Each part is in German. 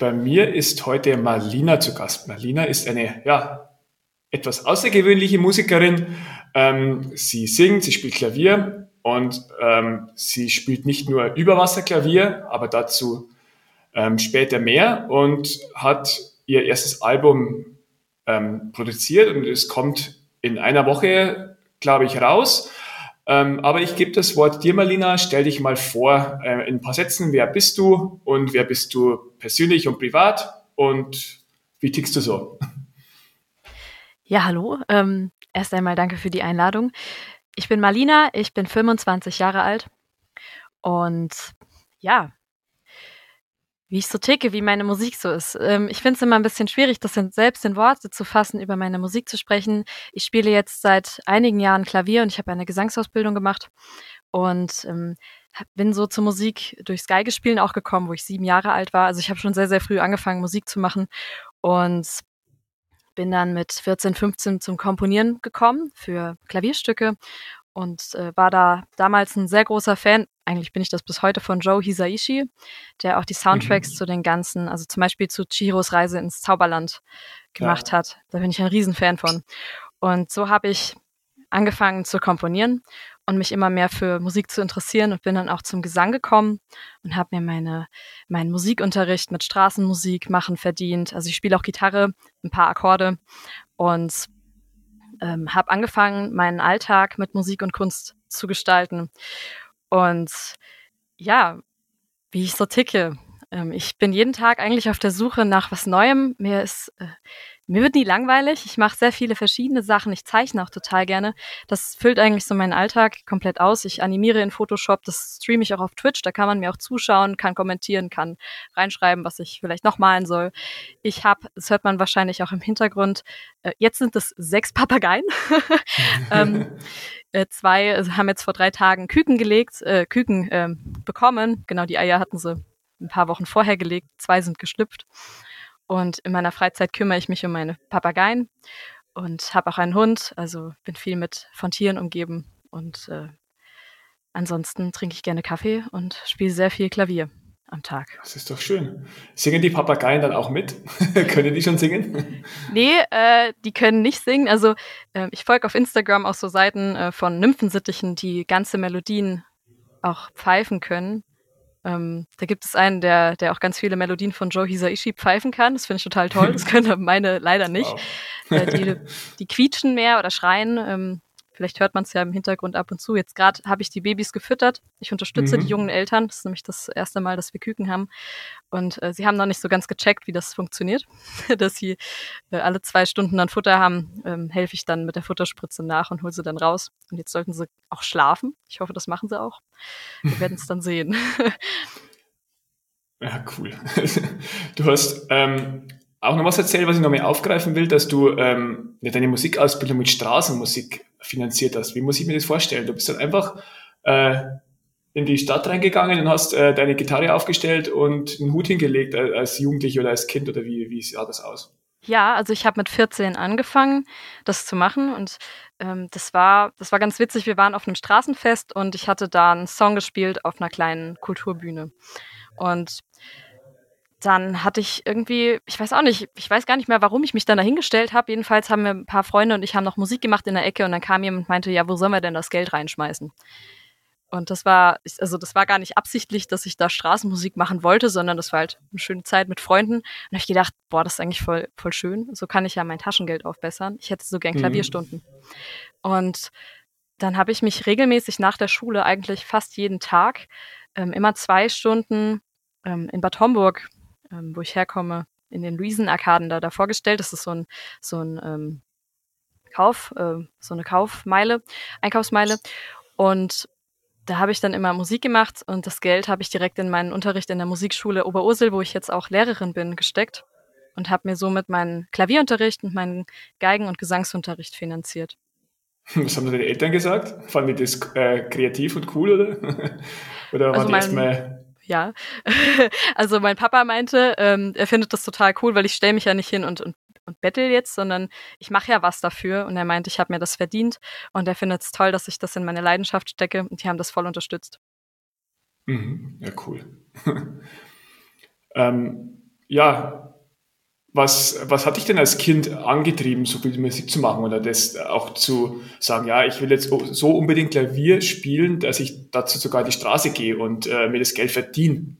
bei mir ist heute Marlina zu Gast. Marlina ist eine, ja, etwas außergewöhnliche Musikerin. Ähm, sie singt, sie spielt Klavier und ähm, sie spielt nicht nur Überwasserklavier, aber dazu ähm, später mehr und hat ihr erstes Album ähm, produziert und es kommt in einer Woche, glaube ich, raus. Ähm, aber ich gebe das Wort dir, Marlina. Stell dich mal vor äh, in ein paar Sätzen. Wer bist du und wer bist du persönlich und privat und wie tickst du so? Ja, hallo. Ähm, erst einmal danke für die Einladung. Ich bin Marlina, ich bin 25 Jahre alt und ja, wie ich so ticke, wie meine Musik so ist. Ähm, ich finde es immer ein bisschen schwierig, das selbst in Worte zu fassen, über meine Musik zu sprechen. Ich spiele jetzt seit einigen Jahren Klavier und ich habe eine Gesangsausbildung gemacht und ähm, bin so zur Musik durchs Geigespielen auch gekommen, wo ich sieben Jahre alt war. Also ich habe schon sehr, sehr früh angefangen, Musik zu machen und bin dann mit 14, 15 zum Komponieren gekommen für Klavierstücke und äh, war da damals ein sehr großer Fan. Eigentlich bin ich das bis heute von Joe Hisaishi, der auch die Soundtracks mhm. zu den ganzen, also zum Beispiel zu Chihiros Reise ins Zauberland gemacht ja. hat. Da bin ich ein Riesenfan von. Und so habe ich angefangen zu komponieren und mich immer mehr für Musik zu interessieren und bin dann auch zum Gesang gekommen und habe mir meine, meinen Musikunterricht mit Straßenmusik machen verdient. Also ich spiele auch Gitarre, ein paar Akkorde und ähm, habe angefangen, meinen Alltag mit Musik und Kunst zu gestalten. Und ja, wie ich so ticke. Ähm, ich bin jeden Tag eigentlich auf der Suche nach was Neuem. Mir ist äh, mir wird nie langweilig. Ich mache sehr viele verschiedene Sachen. Ich zeichne auch total gerne. Das füllt eigentlich so meinen Alltag komplett aus. Ich animiere in Photoshop, das streame ich auch auf Twitch. Da kann man mir auch zuschauen, kann kommentieren, kann reinschreiben, was ich vielleicht noch malen soll. Ich habe, das hört man wahrscheinlich auch im Hintergrund, äh, jetzt sind es sechs Papageien. ähm, äh, zwei haben jetzt vor drei Tagen Küken gelegt, äh, Küken äh, bekommen. Genau, die Eier hatten sie ein paar Wochen vorher gelegt. Zwei sind geschlüpft. Und in meiner Freizeit kümmere ich mich um meine Papageien und habe auch einen Hund, also bin viel mit von Tieren umgeben. Und äh, ansonsten trinke ich gerne Kaffee und spiele sehr viel Klavier am Tag. Das ist doch schön. Singen die Papageien dann auch mit? können die schon singen? Nee, äh, die können nicht singen. Also äh, ich folge auf Instagram auch so Seiten äh, von Nymphensittichen, die ganze Melodien auch pfeifen können. Ähm, da gibt es einen, der, der auch ganz viele Melodien von Joe Hisaishi pfeifen kann. Das finde ich total toll. Das können meine leider nicht. Wow. Äh, die, die quietschen mehr oder schreien. Ähm, Vielleicht hört man es ja im Hintergrund ab und zu. Jetzt gerade habe ich die Babys gefüttert. Ich unterstütze mhm. die jungen Eltern. Das ist nämlich das erste Mal, dass wir Küken haben. Und äh, sie haben noch nicht so ganz gecheckt, wie das funktioniert. dass sie äh, alle zwei Stunden dann Futter haben, ähm, helfe ich dann mit der Futterspritze nach und hole sie dann raus. Und jetzt sollten sie auch schlafen. Ich hoffe, das machen sie auch. Wir werden es dann sehen. ja, cool. Du hast ähm, auch noch was erzählt, was ich noch mehr aufgreifen will, dass du ähm, deine Musikausbildung mit Straßenmusik finanziert hast. Wie muss ich mir das vorstellen? Du bist dann einfach äh, in die Stadt reingegangen und hast äh, deine Gitarre aufgestellt und einen Hut hingelegt äh, als Jugendliche oder als Kind oder wie, wie sah das aus? Ja, also ich habe mit 14 angefangen, das zu machen und ähm, das war das war ganz witzig. Wir waren auf einem Straßenfest und ich hatte da einen Song gespielt auf einer kleinen Kulturbühne und dann hatte ich irgendwie, ich weiß auch nicht, ich weiß gar nicht mehr, warum ich mich dann dahingestellt habe. Jedenfalls haben wir ein paar Freunde und ich haben noch Musik gemacht in der Ecke und dann kam jemand und meinte, ja, wo sollen wir denn das Geld reinschmeißen? Und das war, also das war gar nicht absichtlich, dass ich da Straßenmusik machen wollte, sondern das war halt eine schöne Zeit mit Freunden. Und da habe ich gedacht, boah, das ist eigentlich voll, voll schön. So kann ich ja mein Taschengeld aufbessern. Ich hätte so gern mhm. Klavierstunden. Mhm. Und dann habe ich mich regelmäßig nach der Schule, eigentlich fast jeden Tag, ähm, immer zwei Stunden ähm, in Bad Homburg ähm, wo ich herkomme, in den Luisen-Arkaden da, da vorgestellt. Das ist so ein, so ein ähm, Kauf, äh, so eine Kaufmeile, Einkaufsmeile. Und da habe ich dann immer Musik gemacht und das Geld habe ich direkt in meinen Unterricht in der Musikschule Oberursel, wo ich jetzt auch Lehrerin bin, gesteckt und habe mir somit meinen Klavierunterricht und meinen Geigen- und Gesangsunterricht finanziert. Was haben deine Eltern gesagt? Fanden die das äh, kreativ und cool oder? oder also waren die erstmal ja. also mein Papa meinte, ähm, er findet das total cool, weil ich stelle mich ja nicht hin und, und, und bettel jetzt, sondern ich mache ja was dafür. Und er meinte, ich habe mir das verdient. Und er findet es toll, dass ich das in meine Leidenschaft stecke. Und die haben das voll unterstützt. Mhm. Ja, cool. ähm, ja, was, was hat dich denn als Kind angetrieben, so viel Musik zu machen oder das auch zu sagen, ja, ich will jetzt so unbedingt Klavier spielen, dass ich dazu sogar die Straße gehe und äh, mir das Geld verdiene?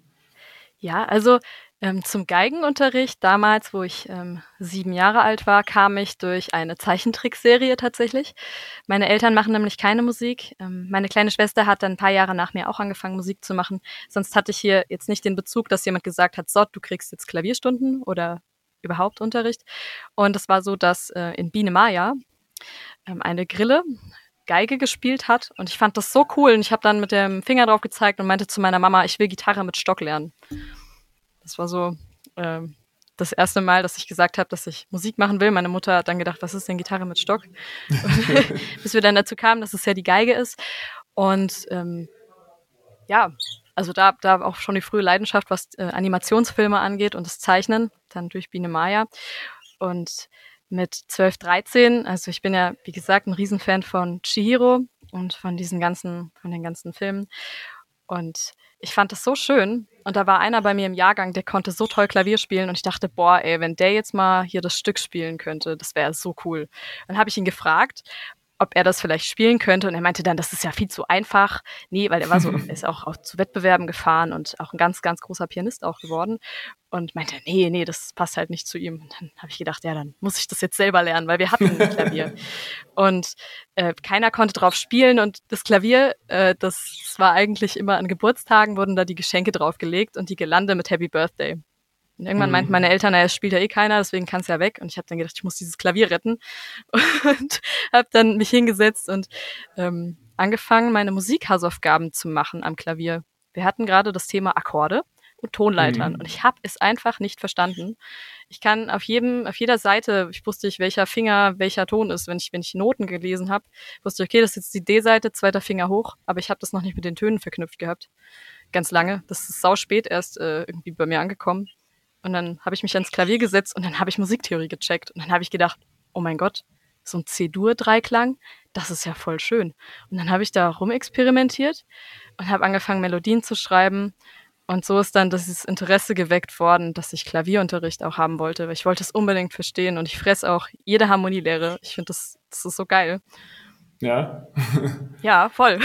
Ja, also ähm, zum Geigenunterricht damals, wo ich ähm, sieben Jahre alt war, kam ich durch eine Zeichentrickserie tatsächlich. Meine Eltern machen nämlich keine Musik. Ähm, meine kleine Schwester hat dann ein paar Jahre nach mir auch angefangen, Musik zu machen. Sonst hatte ich hier jetzt nicht den Bezug, dass jemand gesagt hat, so, du kriegst jetzt Klavierstunden oder überhaupt Unterricht. Und es war so, dass äh, in Biene Maya ähm, eine Grille Geige gespielt hat und ich fand das so cool und ich habe dann mit dem Finger drauf gezeigt und meinte zu meiner Mama, ich will Gitarre mit Stock lernen. Das war so äh, das erste Mal, dass ich gesagt habe, dass ich Musik machen will. Meine Mutter hat dann gedacht, was ist denn Gitarre mit Stock? Bis wir dann dazu kamen, dass es ja die Geige ist. Und ähm, ja, also da, da auch schon die frühe Leidenschaft, was äh, Animationsfilme angeht und das Zeichnen, dann durch Biene Maya. Und mit 12, 13, also ich bin ja, wie gesagt, ein Riesenfan von Chihiro und von diesen ganzen, von den ganzen Filmen. Und ich fand das so schön. Und da war einer bei mir im Jahrgang, der konnte so toll Klavier spielen. Und ich dachte, boah, ey, wenn der jetzt mal hier das Stück spielen könnte, das wäre so cool. Dann habe ich ihn gefragt, ob er das vielleicht spielen könnte. Und er meinte dann, das ist ja viel zu einfach. Nee, weil er war so, er ist auch, auch zu Wettbewerben gefahren und auch ein ganz, ganz großer Pianist auch geworden. Und meinte, nee, nee, das passt halt nicht zu ihm. Und dann habe ich gedacht, ja, dann muss ich das jetzt selber lernen, weil wir hatten ein Klavier. und äh, keiner konnte drauf spielen. Und das Klavier, äh, das war eigentlich immer an Geburtstagen, wurden da die Geschenke draufgelegt und die Gelande mit Happy Birthday. Und irgendwann mhm. meinten meine Eltern, naja, es spielt ja eh keiner, deswegen kann es ja weg. Und ich habe dann gedacht, ich muss dieses Klavier retten. Und habe dann mich hingesetzt und ähm, angefangen, meine Musikhausaufgaben zu machen am Klavier. Wir hatten gerade das Thema Akkorde und Tonleitern. Mhm. Und ich habe es einfach nicht verstanden. Ich kann auf jedem, auf jeder Seite, ich wusste ich, welcher Finger welcher Ton ist. Wenn ich, wenn ich Noten gelesen habe, wusste ich, okay, das ist jetzt die D-Seite, zweiter Finger hoch, aber ich habe das noch nicht mit den Tönen verknüpft gehabt. Ganz lange. Das ist sau spät erst äh, irgendwie bei mir angekommen. Und dann habe ich mich ans Klavier gesetzt und dann habe ich Musiktheorie gecheckt. Und dann habe ich gedacht, oh mein Gott, so ein C-Dur-Dreiklang, das ist ja voll schön. Und dann habe ich da rumexperimentiert und habe angefangen, Melodien zu schreiben. Und so ist dann dieses Interesse geweckt worden, dass ich Klavierunterricht auch haben wollte, weil ich wollte es unbedingt verstehen und ich fresse auch jede Harmonielehre. Ich finde, das, das ist so geil. Ja. ja, voll.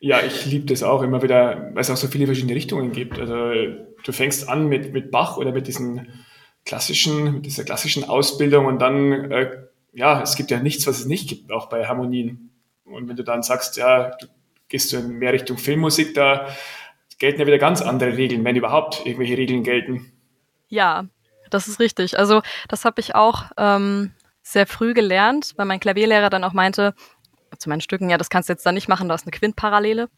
Ja, ich liebe das auch immer wieder, weil es auch so viele verschiedene Richtungen gibt. Also du fängst an mit, mit Bach oder mit diesen klassischen, mit dieser klassischen Ausbildung und dann, äh, ja, es gibt ja nichts, was es nicht gibt, auch bei Harmonien. Und wenn du dann sagst, ja, du gehst du mehr Richtung Filmmusik, da gelten ja wieder ganz andere Regeln, wenn überhaupt irgendwelche Regeln gelten. Ja, das ist richtig. Also das habe ich auch ähm, sehr früh gelernt, weil mein Klavierlehrer dann auch meinte, zu meinen Stücken, ja, das kannst du jetzt da nicht machen, da ist eine Quintparallele.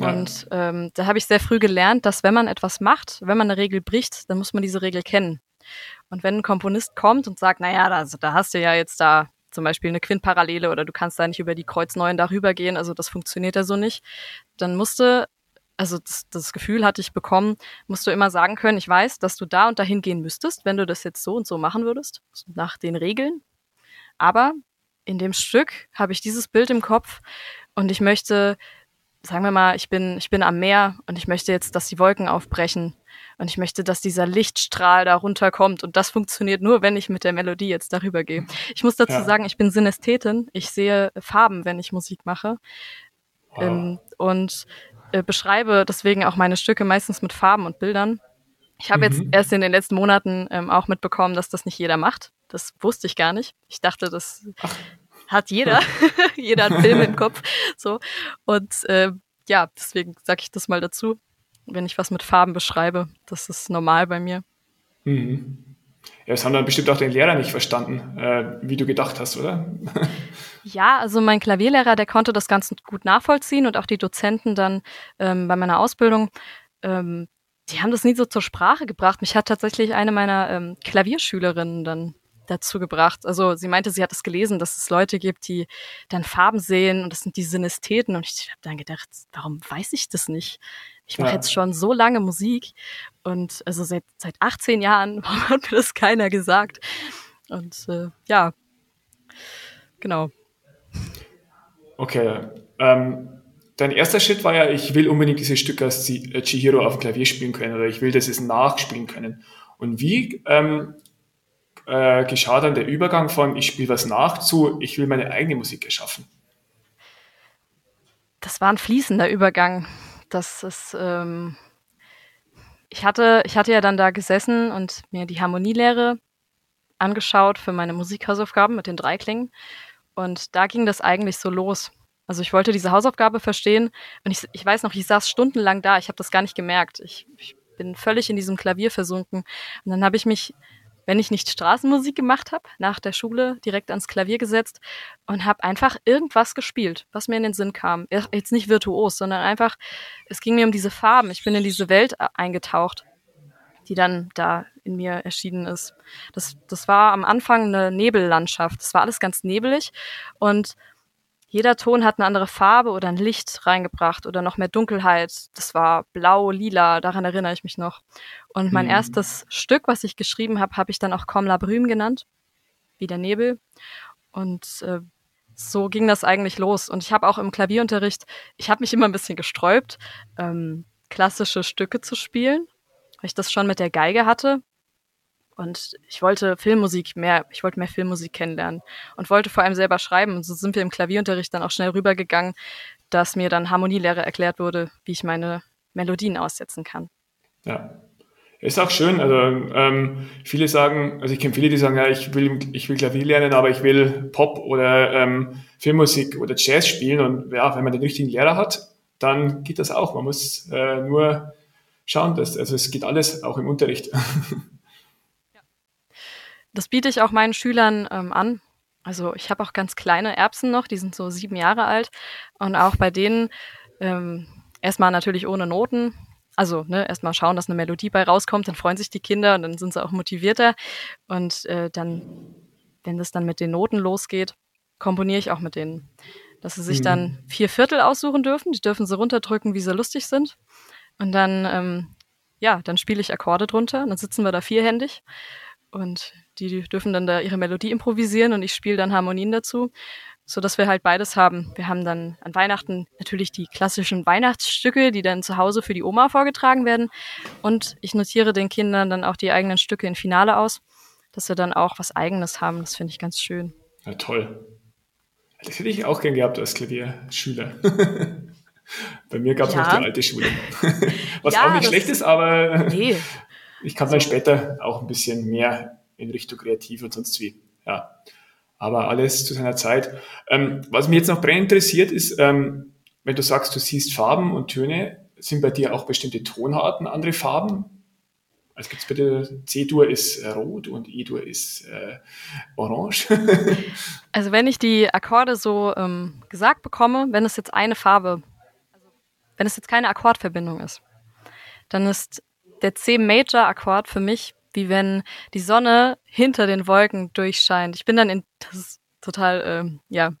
Ja. Und ähm, da habe ich sehr früh gelernt, dass wenn man etwas macht, wenn man eine Regel bricht, dann muss man diese Regel kennen. Und wenn ein Komponist kommt und sagt, naja, da, da hast du ja jetzt da zum Beispiel eine Quintparallele oder du kannst da nicht über die Kreuzneuen darüber gehen, also das funktioniert ja so nicht, dann musste, also das, das Gefühl hatte ich bekommen, musst du immer sagen können, ich weiß, dass du da und dahin gehen müsstest, wenn du das jetzt so und so machen würdest, nach den Regeln. Aber in dem Stück habe ich dieses Bild im Kopf und ich möchte, sagen wir mal, ich bin, ich bin am Meer und ich möchte jetzt, dass die Wolken aufbrechen und ich möchte, dass dieser Lichtstrahl da runterkommt und das funktioniert nur, wenn ich mit der Melodie jetzt darüber gehe. Ich muss dazu ja. sagen, ich bin Synästhetin. Ich sehe Farben, wenn ich Musik mache wow. ähm, und äh, beschreibe deswegen auch meine Stücke meistens mit Farben und Bildern. Ich habe mhm. jetzt erst in den letzten Monaten ähm, auch mitbekommen, dass das nicht jeder macht. Das wusste ich gar nicht. Ich dachte, das Ach. Hat jeder. jeder hat Filme im Kopf. So. Und äh, ja, deswegen sage ich das mal dazu. Wenn ich was mit Farben beschreibe, das ist normal bei mir. Mhm. Ja, das haben dann bestimmt auch den Lehrer nicht verstanden, äh, wie du gedacht hast, oder? ja, also mein Klavierlehrer, der konnte das ganz gut nachvollziehen und auch die Dozenten dann ähm, bei meiner Ausbildung. Ähm, die haben das nie so zur Sprache gebracht. Mich hat tatsächlich eine meiner ähm, Klavierschülerinnen dann dazu gebracht. Also sie meinte, sie hat es gelesen, dass es Leute gibt, die dann Farben sehen und das sind die Synästheten. Und ich habe dann gedacht, warum weiß ich das nicht? Ich mache ja. jetzt schon so lange Musik und also seit, seit 18 Jahren, warum hat mir das keiner gesagt? Und äh, ja, genau. Okay. Ähm, dein erster Schritt war ja, ich will unbedingt dieses Stück als Chihiro auf Klavier spielen können oder ich will, dass es nachspielen können. Und wie ähm, äh, geschah dann der Übergang von ich spiele was nach zu ich will meine eigene Musik erschaffen? Das war ein fließender Übergang. Das ist, ähm, ich hatte, ich hatte ja dann da gesessen und mir die Harmonielehre angeschaut für meine Musikhausaufgaben mit den Dreiklingen. Und da ging das eigentlich so los. Also ich wollte diese Hausaufgabe verstehen und ich, ich weiß noch, ich saß stundenlang da, ich habe das gar nicht gemerkt. Ich, ich bin völlig in diesem Klavier versunken. Und dann habe ich mich, wenn ich nicht Straßenmusik gemacht habe, nach der Schule direkt ans Klavier gesetzt und habe einfach irgendwas gespielt, was mir in den Sinn kam. Jetzt nicht virtuos, sondern einfach, es ging mir um diese Farben. Ich bin in diese Welt äh, eingetaucht, die dann da in mir erschienen ist. Das, das war am Anfang eine Nebellandschaft. Das war alles ganz nebelig und jeder Ton hat eine andere Farbe oder ein Licht reingebracht oder noch mehr Dunkelheit. Das war blau, lila, daran erinnere ich mich noch. Und mein mhm. erstes Stück, was ich geschrieben habe, habe ich dann auch Comme la Brume genannt, wie der Nebel. Und äh, so ging das eigentlich los. Und ich habe auch im Klavierunterricht, ich habe mich immer ein bisschen gesträubt, ähm, klassische Stücke zu spielen, weil ich das schon mit der Geige hatte. Und ich wollte Filmmusik mehr, ich wollte mehr Filmmusik kennenlernen und wollte vor allem selber schreiben. Und so sind wir im Klavierunterricht dann auch schnell rübergegangen, dass mir dann Harmonielehre erklärt wurde, wie ich meine Melodien aussetzen kann. Ja. Ist auch schön. Also ähm, viele sagen, also ich kenne viele, die sagen, ja, ich will, ich will Klavier lernen, aber ich will Pop oder ähm, Filmmusik oder Jazz spielen. Und ja, wenn man den richtigen Lehrer hat, dann geht das auch. Man muss äh, nur schauen, dass, also es geht alles auch im Unterricht. Das biete ich auch meinen Schülern ähm, an. Also ich habe auch ganz kleine Erbsen noch, die sind so sieben Jahre alt. Und auch bei denen ähm, erstmal natürlich ohne Noten. Also ne, erstmal schauen, dass eine Melodie bei rauskommt, dann freuen sich die Kinder und dann sind sie auch motivierter. Und äh, dann, wenn das dann mit den Noten losgeht, komponiere ich auch mit denen. Dass sie sich mhm. dann vier Viertel aussuchen dürfen. Die dürfen sie runterdrücken, wie sie lustig sind. Und dann, ähm, ja, dann spiele ich Akkorde drunter. Und dann sitzen wir da vierhändig. Und die dürfen dann da ihre Melodie improvisieren und ich spiele dann Harmonien dazu, so dass wir halt beides haben. Wir haben dann an Weihnachten natürlich die klassischen Weihnachtsstücke, die dann zu Hause für die Oma vorgetragen werden und ich notiere den Kindern dann auch die eigenen Stücke in Finale aus, dass wir dann auch was eigenes haben. Das finde ich ganz schön. Ja, toll. Das hätte ich auch gern gehabt als Klavierschüler. Bei mir gab es ja. noch die alte Schule. Was ja, auch nicht schlecht ist, aber nee. ich kann dann später auch ein bisschen mehr in Richtung Kreativ und sonst wie. Ja. Aber alles zu seiner Zeit. Ähm, was mich jetzt noch brennend interessiert, ist, ähm, wenn du sagst, du siehst Farben und Töne, sind bei dir auch bestimmte Tonarten andere Farben? Also gibt es bei C-Dur ist äh, rot und E-Dur ist äh, orange? also wenn ich die Akkorde so ähm, gesagt bekomme, wenn es jetzt eine Farbe, also wenn es jetzt keine Akkordverbindung ist, dann ist der C-Major-Akkord für mich wie wenn die Sonne hinter den Wolken durchscheint. Ich bin dann in, das ist total, ähm, ja.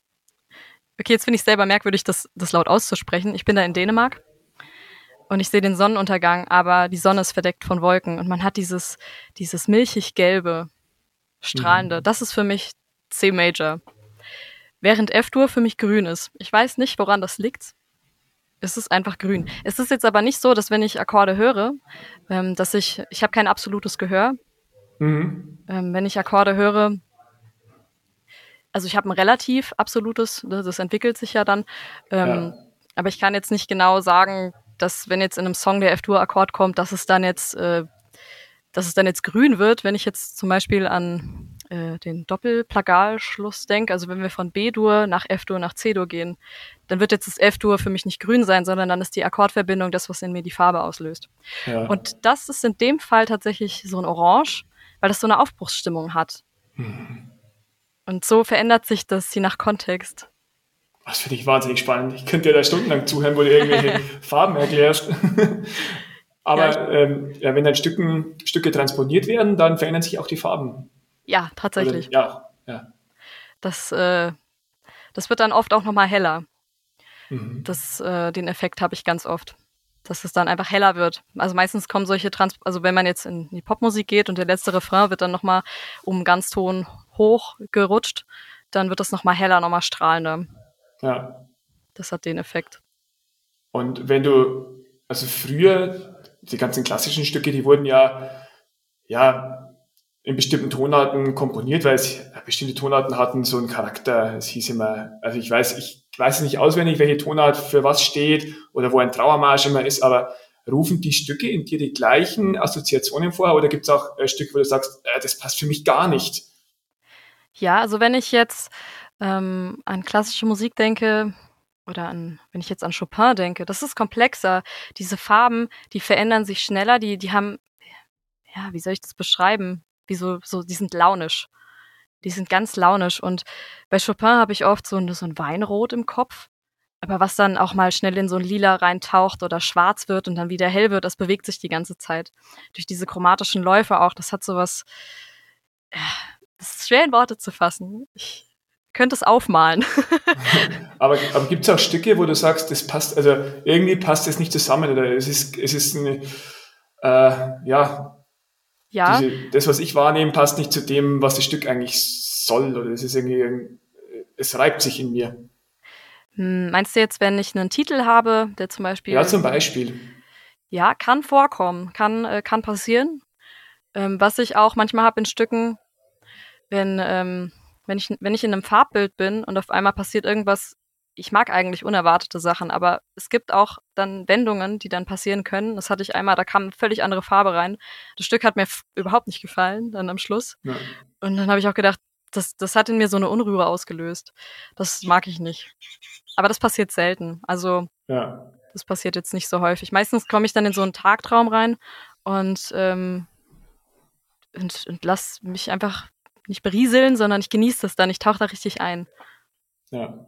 Okay, jetzt finde ich selber merkwürdig, das, das laut auszusprechen. Ich bin da in Dänemark und ich sehe den Sonnenuntergang, aber die Sonne ist verdeckt von Wolken und man hat dieses, dieses milchig-gelbe, strahlende. Mhm. Das ist für mich C Major. Während F-Dur für mich grün ist. Ich weiß nicht, woran das liegt. Es ist einfach grün. Es ist jetzt aber nicht so, dass wenn ich Akkorde höre, ähm, dass ich, ich habe kein absolutes Gehör. Mhm. Ähm, wenn ich Akkorde höre, also ich habe ein relativ absolutes, ne, das entwickelt sich ja dann. Ähm, ja. Aber ich kann jetzt nicht genau sagen, dass wenn jetzt in einem Song der F-Dur-Akkord kommt, dass es dann jetzt, äh, dass es dann jetzt grün wird, wenn ich jetzt zum Beispiel an äh, den Doppelplagalschluss denke, also wenn wir von B-Dur nach F-Dur nach C-Dur gehen, dann wird jetzt das F-Dur für mich nicht grün sein, sondern dann ist die Akkordverbindung das, was in mir die Farbe auslöst. Ja. Und das ist in dem Fall tatsächlich so ein Orange, weil das so eine Aufbruchsstimmung hat. Mhm. Und so verändert sich das je nach Kontext. Das finde ich wahnsinnig spannend. Ich könnte dir da stundenlang zuhören, wo du irgendwelche Farben erklärst. Aber ja, ähm, ja, wenn dann Stücken, Stücke transponiert werden, dann verändern sich auch die Farben. Ja, tatsächlich. Oder, ja, ja. Das, äh, das wird dann oft auch nochmal heller. Mhm. Das, äh, den Effekt habe ich ganz oft, dass es dann einfach heller wird. Also meistens kommen solche Trans, also wenn man jetzt in die Popmusik geht und der letzte Refrain wird dann nochmal um ganz Ton hoch gerutscht, dann wird das nochmal heller, nochmal strahlender. Ja. Das hat den Effekt. Und wenn du, also früher, die ganzen klassischen Stücke, die wurden ja, ja, in bestimmten Tonarten komponiert, weil es bestimmte Tonarten hatten so einen Charakter. Es hieß immer, also ich weiß, ich weiß nicht auswendig, welche Tonart für was steht oder wo ein Trauermarsch immer ist, aber rufen die Stücke in dir die gleichen Assoziationen vor oder gibt es auch äh, Stücke, wo du sagst, äh, das passt für mich gar nicht? Ja, also wenn ich jetzt ähm, an klassische Musik denke oder an, wenn ich jetzt an Chopin denke, das ist komplexer. Diese Farben, die verändern sich schneller, die, die haben, ja, wie soll ich das beschreiben? Wie so, so, die sind launisch. Die sind ganz launisch. Und bei Chopin habe ich oft so ein, so ein Weinrot im Kopf. Aber was dann auch mal schnell in so ein Lila reintaucht oder schwarz wird und dann wieder hell wird, das bewegt sich die ganze Zeit. Durch diese chromatischen Läufe auch, das hat sowas, äh, das ist schwer in Worte zu fassen. Ich könnte es aufmalen. aber aber gibt es auch Stücke, wo du sagst, das passt, also irgendwie passt es nicht zusammen oder es ist, es ist eine, äh, ja, ja. Diese, das, was ich wahrnehme, passt nicht zu dem, was das Stück eigentlich soll oder es ist irgendwie, es reibt sich in mir. Hm, meinst du jetzt, wenn ich einen Titel habe, der zum Beispiel. Ja, zum Beispiel. Ja, kann vorkommen, kann, äh, kann passieren. Ähm, was ich auch manchmal habe in Stücken, wenn, ähm, wenn, ich, wenn ich in einem Farbbild bin und auf einmal passiert irgendwas, ich mag eigentlich unerwartete Sachen, aber es gibt auch dann Wendungen, die dann passieren können. Das hatte ich einmal, da kam eine völlig andere Farbe rein. Das Stück hat mir überhaupt nicht gefallen, dann am Schluss. Ja. Und dann habe ich auch gedacht, das, das hat in mir so eine Unruhe ausgelöst. Das mag ich nicht. Aber das passiert selten. Also ja. das passiert jetzt nicht so häufig. Meistens komme ich dann in so einen Tagtraum rein und, ähm, und, und lass mich einfach nicht berieseln, sondern ich genieße das dann. Ich tauche da richtig ein. Ja.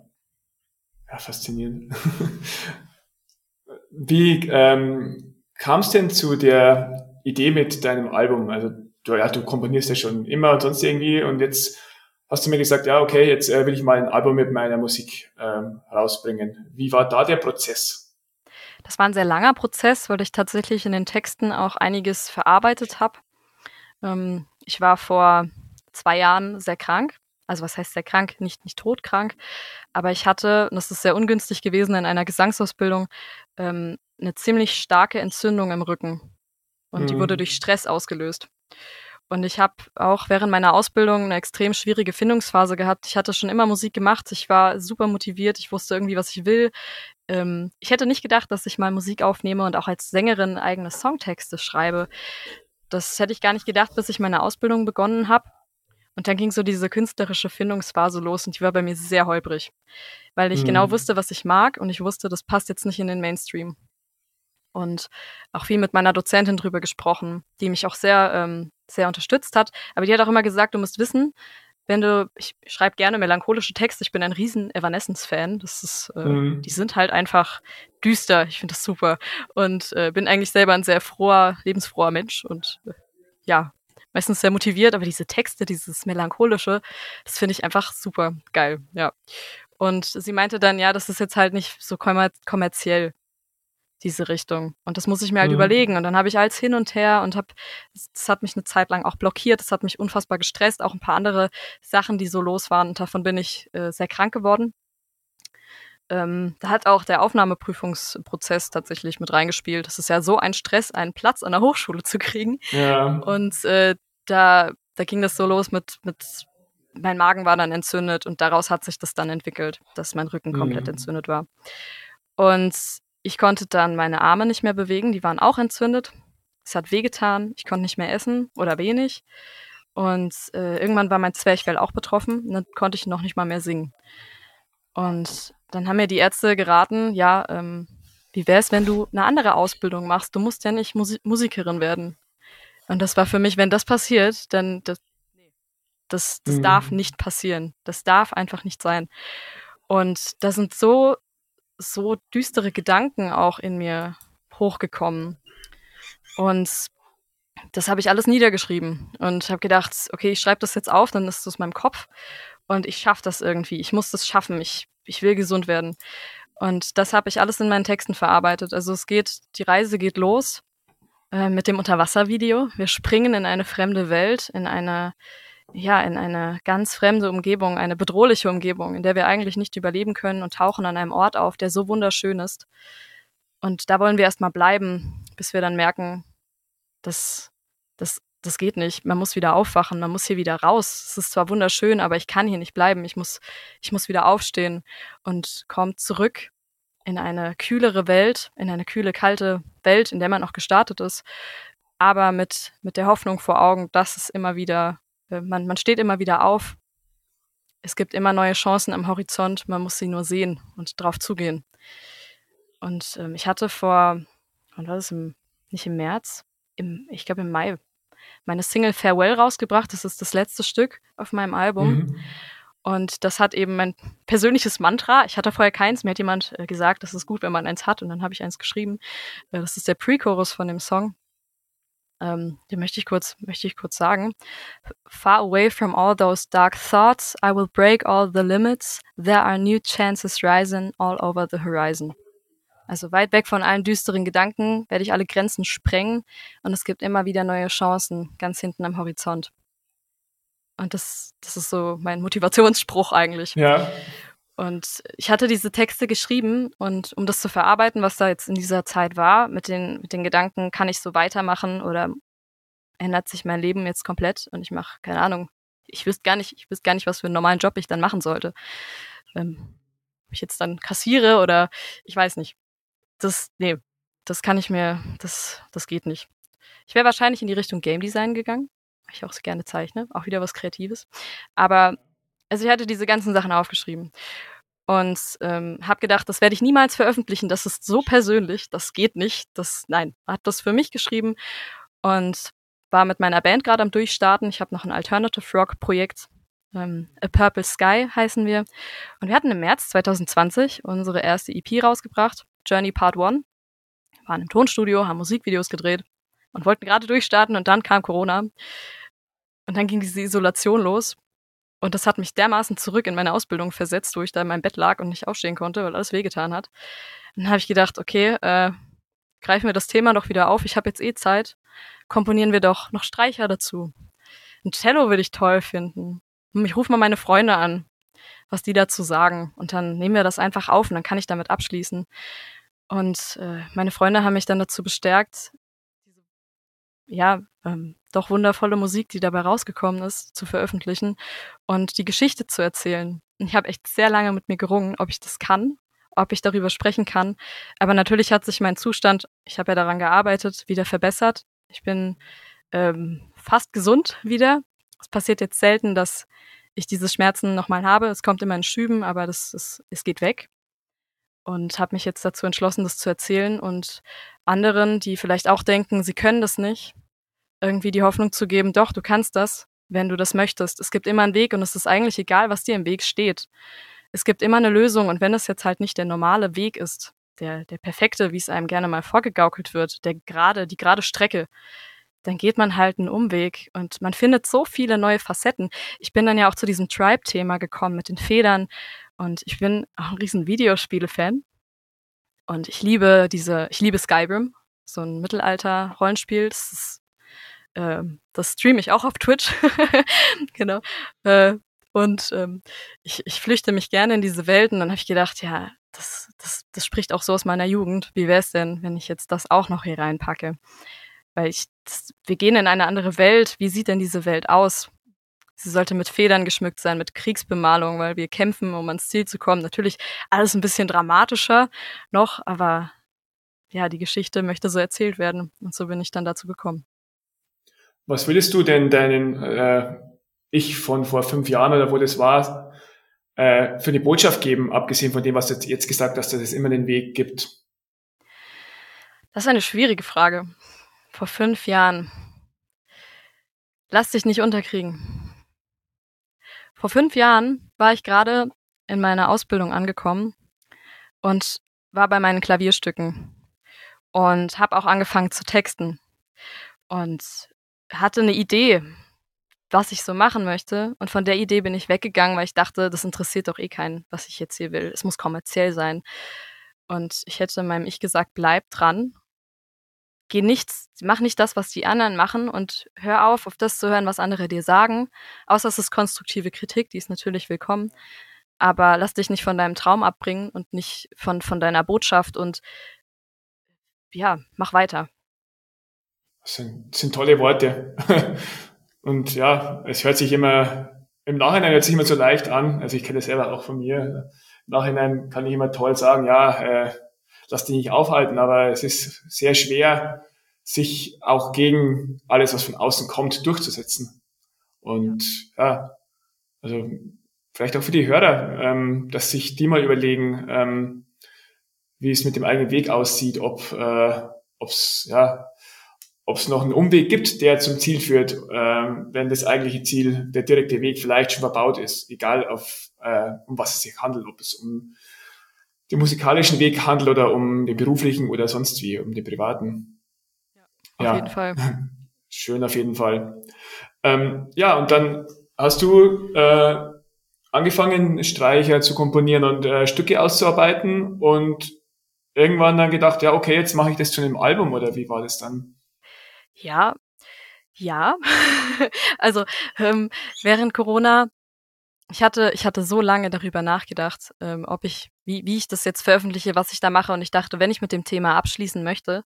Ja, faszinierend. Wie ähm, kam es denn zu der Idee mit deinem Album? Also du, ja, du komponierst ja schon immer und sonst irgendwie und jetzt hast du mir gesagt, ja, okay, jetzt äh, will ich mal ein Album mit meiner Musik ähm, rausbringen. Wie war da der Prozess? Das war ein sehr langer Prozess, weil ich tatsächlich in den Texten auch einiges verarbeitet habe. Ähm, ich war vor zwei Jahren sehr krank. Also was heißt sehr krank? Nicht, nicht todkrank. Aber ich hatte, und das ist sehr ungünstig gewesen in einer Gesangsausbildung, ähm, eine ziemlich starke Entzündung im Rücken. Und mhm. die wurde mhm. durch Stress ausgelöst. Und ich habe auch während meiner Ausbildung eine extrem schwierige Findungsphase gehabt. Ich hatte schon immer Musik gemacht. Ich war super motiviert. Ich wusste irgendwie, was ich will. Ähm, ich hätte nicht gedacht, dass ich mal Musik aufnehme und auch als Sängerin eigene Songtexte schreibe. Das hätte ich gar nicht gedacht, bis ich meine Ausbildung begonnen habe. Und dann ging so diese künstlerische Findungsphase los und die war bei mir sehr holprig, weil ich genau mhm. genau wusste, was ich mag und ich wusste, das passt jetzt nicht in den Mainstream und auch viel mit meiner Dozentin drüber gesprochen, die mich auch sehr, ähm, sehr unterstützt hat. Aber die hat auch immer gesagt, du musst wissen, wenn du, ich schreibe gerne melancholische Texte, ich bin ein riesen Evanescence-Fan. Das ist, äh, mhm. die sind halt einfach düster. Ich finde das super. Und äh, bin eigentlich selber ein sehr froher, lebensfroher Mensch und äh, ja, meistens sehr motiviert, aber diese Texte, dieses Melancholische, das finde ich einfach super geil, ja. Und sie meinte dann, ja, das ist jetzt halt nicht so kommerziell diese Richtung. Und das muss ich mir halt mhm. überlegen. Und dann habe ich alles hin und her und habe, das hat mich eine Zeit lang auch blockiert, das hat mich unfassbar gestresst, auch ein paar andere Sachen, die so los waren. Und davon bin ich äh, sehr krank geworden. Ähm, da hat auch der Aufnahmeprüfungsprozess tatsächlich mit reingespielt. Das ist ja so ein Stress, einen Platz an der Hochschule zu kriegen. Ja. Und äh, da, da ging das so los mit, mit mein Magen war dann entzündet und daraus hat sich das dann entwickelt, dass mein Rücken komplett mhm. entzündet war. Und ich konnte dann meine Arme nicht mehr bewegen, die waren auch entzündet. Es hat wehgetan, ich konnte nicht mehr essen oder wenig. Und äh, irgendwann war mein Zwerchfell auch betroffen, dann konnte ich noch nicht mal mehr singen. Und dann haben mir die Ärzte geraten, ja, ähm, wie wäre es, wenn du eine andere Ausbildung machst? Du musst ja nicht Musi Musikerin werden. Und das war für mich, wenn das passiert, dann das, das, das mhm. darf nicht passieren. Das darf einfach nicht sein. Und da sind so so düstere Gedanken auch in mir hochgekommen. Und das habe ich alles niedergeschrieben und habe gedacht, okay, ich schreibe das jetzt auf, dann ist es aus meinem Kopf und ich schaffe das irgendwie. Ich muss das schaffen. Ich, ich will gesund werden. Und das habe ich alles in meinen Texten verarbeitet. Also es geht, die Reise geht los äh, mit dem Unterwasservideo. Wir springen in eine fremde Welt, in eine ja, in eine ganz fremde Umgebung, eine bedrohliche Umgebung, in der wir eigentlich nicht überleben können und tauchen an einem Ort auf, der so wunderschön ist. Und da wollen wir erstmal bleiben, bis wir dann merken, dass das, das geht nicht. Man muss wieder aufwachen, man muss hier wieder raus. Es ist zwar wunderschön, aber ich kann hier nicht bleiben. Ich muss, ich muss wieder aufstehen und kommt zurück in eine kühlere Welt, in eine kühle, kalte Welt, in der man auch gestartet ist, aber mit, mit der Hoffnung vor Augen, dass es immer wieder, äh, man, man steht immer wieder auf. Es gibt immer neue Chancen am Horizont, man muss sie nur sehen und drauf zugehen. Und ähm, ich hatte vor, wann war das, im, nicht im März, im, ich glaube im Mai, meine Single Farewell rausgebracht. Das ist das letzte Stück auf meinem Album. Mhm. Und das hat eben mein persönliches Mantra. Ich hatte vorher keins. Mir hat jemand äh, gesagt, das ist gut, wenn man eins hat. Und dann habe ich eins geschrieben. Äh, das ist der Pre-Chorus von dem Song. Ähm, den möchte ich kurz, möchte ich kurz sagen. Far away from all those dark thoughts, I will break all the limits. There are new chances rising all over the horizon. Also weit weg von allen düsteren Gedanken werde ich alle Grenzen sprengen und es gibt immer wieder neue Chancen ganz hinten am Horizont. Und das, das ist so mein Motivationsspruch eigentlich. Ja. Und ich hatte diese Texte geschrieben und um das zu verarbeiten, was da jetzt in dieser Zeit war, mit den, mit den Gedanken, kann ich so weitermachen oder ändert sich mein Leben jetzt komplett und ich mache, keine Ahnung, ich wüsste gar nicht, ich wüsste gar nicht, was für einen normalen Job ich dann machen sollte. Ähm, ob ich jetzt dann kassiere oder ich weiß nicht. Das, nee, das kann ich mir, das, das geht nicht. Ich wäre wahrscheinlich in die Richtung Game Design gegangen, weil ich auch so gerne zeichne, auch wieder was Kreatives. Aber also ich hatte diese ganzen Sachen aufgeschrieben und ähm, habe gedacht, das werde ich niemals veröffentlichen. Das ist so persönlich, das geht nicht. Das nein, hat das für mich geschrieben und war mit meiner Band gerade am Durchstarten. Ich habe noch ein Alternative Rock Projekt, ähm, A Purple Sky heißen wir. Und wir hatten im März 2020 unsere erste EP rausgebracht, Journey Part One. Wir waren im Tonstudio, haben Musikvideos gedreht und wollten gerade durchstarten und dann kam Corona. Und dann ging diese Isolation los. Und das hat mich dermaßen zurück in meine Ausbildung versetzt, wo ich da in meinem Bett lag und nicht aufstehen konnte, weil alles wehgetan hat. Dann habe ich gedacht, okay, äh, greifen wir das Thema doch wieder auf. Ich habe jetzt eh Zeit. Komponieren wir doch noch Streicher dazu. Ein Cello würde ich toll finden. Ich rufe mal meine Freunde an, was die dazu sagen. Und dann nehmen wir das einfach auf und dann kann ich damit abschließen. Und äh, meine Freunde haben mich dann dazu bestärkt, ja, ähm, doch wundervolle Musik, die dabei rausgekommen ist, zu veröffentlichen und die Geschichte zu erzählen. Ich habe echt sehr lange mit mir gerungen, ob ich das kann, ob ich darüber sprechen kann. Aber natürlich hat sich mein Zustand, ich habe ja daran gearbeitet, wieder verbessert. Ich bin ähm, fast gesund wieder. Es passiert jetzt selten, dass ich diese Schmerzen nochmal habe. Es kommt immer in Schüben, aber das ist, es geht weg. Und habe mich jetzt dazu entschlossen, das zu erzählen und anderen, die vielleicht auch denken, sie können das nicht, irgendwie die Hoffnung zu geben, doch, du kannst das, wenn du das möchtest. Es gibt immer einen Weg und es ist eigentlich egal, was dir im Weg steht. Es gibt immer eine Lösung und wenn es jetzt halt nicht der normale Weg ist, der, der perfekte, wie es einem gerne mal vorgegaukelt wird, der gerade, die gerade Strecke, dann geht man halt einen Umweg und man findet so viele neue Facetten. Ich bin dann ja auch zu diesem Tribe-Thema gekommen mit den Federn und ich bin auch ein riesen Videospiele-Fan und ich liebe diese, ich liebe Skyrim, so ein Mittelalter-Rollenspiel. Das ist ähm, das streame ich auch auf Twitch. genau. Äh, und ähm, ich, ich flüchte mich gerne in diese Welten. Dann habe ich gedacht, ja, das, das, das spricht auch so aus meiner Jugend. Wie wäre es denn, wenn ich jetzt das auch noch hier reinpacke? Weil ich, wir gehen in eine andere Welt. Wie sieht denn diese Welt aus? Sie sollte mit Federn geschmückt sein, mit Kriegsbemalung, weil wir kämpfen, um ans Ziel zu kommen. Natürlich alles ein bisschen dramatischer noch, aber ja, die Geschichte möchte so erzählt werden. Und so bin ich dann dazu gekommen. Was willst du denn deinen äh, Ich von vor fünf Jahren oder wo das war, äh, für eine Botschaft geben, abgesehen von dem, was du jetzt gesagt hast, dass es immer den Weg gibt? Das ist eine schwierige Frage. Vor fünf Jahren. Lass dich nicht unterkriegen. Vor fünf Jahren war ich gerade in meiner Ausbildung angekommen und war bei meinen Klavierstücken und habe auch angefangen zu texten. Und hatte eine Idee, was ich so machen möchte. Und von der Idee bin ich weggegangen, weil ich dachte, das interessiert doch eh keinen, was ich jetzt hier will. Es muss kommerziell sein. Und ich hätte meinem Ich gesagt, bleib dran. Geh nichts, mach nicht das, was die anderen machen und hör auf, auf das zu hören, was andere dir sagen. Außer es ist konstruktive Kritik, die ist natürlich willkommen. Aber lass dich nicht von deinem Traum abbringen und nicht von, von deiner Botschaft und ja, mach weiter. Das sind, das sind tolle Worte. Und ja, es hört sich immer, im Nachhinein hört sich immer so leicht an. Also ich kenne das selber auch von mir. Im Nachhinein kann ich immer toll sagen, ja, äh, lass dich nicht aufhalten, aber es ist sehr schwer, sich auch gegen alles, was von außen kommt, durchzusetzen. Und ja, ja also vielleicht auch für die Hörer, ähm, dass sich die mal überlegen, ähm, wie es mit dem eigenen Weg aussieht, ob äh, es ja, ob's noch einen Umweg gibt, der zum Ziel führt, ähm, wenn das eigentliche Ziel, der direkte Weg vielleicht schon verbaut ist, egal auf, äh, um was es sich handelt, ob es um den musikalischen Weg handelt oder um den beruflichen oder sonst wie, um den privaten. Ja, auf ja. jeden Fall. Schön auf jeden Fall. Ähm, ja, und dann hast du äh, angefangen, Streicher zu komponieren und äh, Stücke auszuarbeiten und irgendwann dann gedacht, ja, okay, jetzt mache ich das zu einem Album oder wie war das dann? Ja, ja. also ähm, während Corona, ich hatte, ich hatte so lange darüber nachgedacht, ähm, ob ich, wie, wie ich das jetzt veröffentliche, was ich da mache. Und ich dachte, wenn ich mit dem Thema abschließen möchte,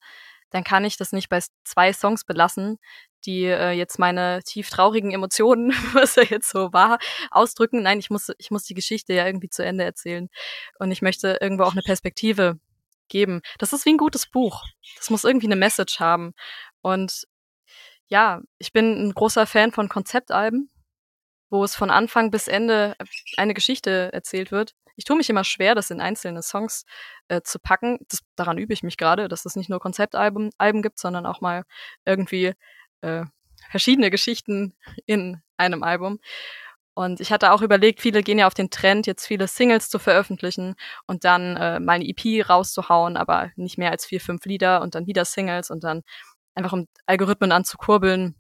dann kann ich das nicht bei zwei Songs belassen, die äh, jetzt meine tief traurigen Emotionen, was er jetzt so war, ausdrücken. Nein, ich muss, ich muss die Geschichte ja irgendwie zu Ende erzählen. Und ich möchte irgendwo auch eine Perspektive geben. Das ist wie ein gutes Buch. Das muss irgendwie eine Message haben. Und ja, ich bin ein großer Fan von Konzeptalben, wo es von Anfang bis Ende eine Geschichte erzählt wird. Ich tue mich immer schwer, das in einzelne Songs äh, zu packen. Das, daran übe ich mich gerade, dass es nicht nur Konzeptalben Alben gibt, sondern auch mal irgendwie äh, verschiedene Geschichten in einem Album. Und ich hatte auch überlegt, viele gehen ja auf den Trend, jetzt viele Singles zu veröffentlichen und dann äh, mal eine EP rauszuhauen, aber nicht mehr als vier, fünf Lieder und dann wieder Singles und dann einfach um Algorithmen anzukurbeln.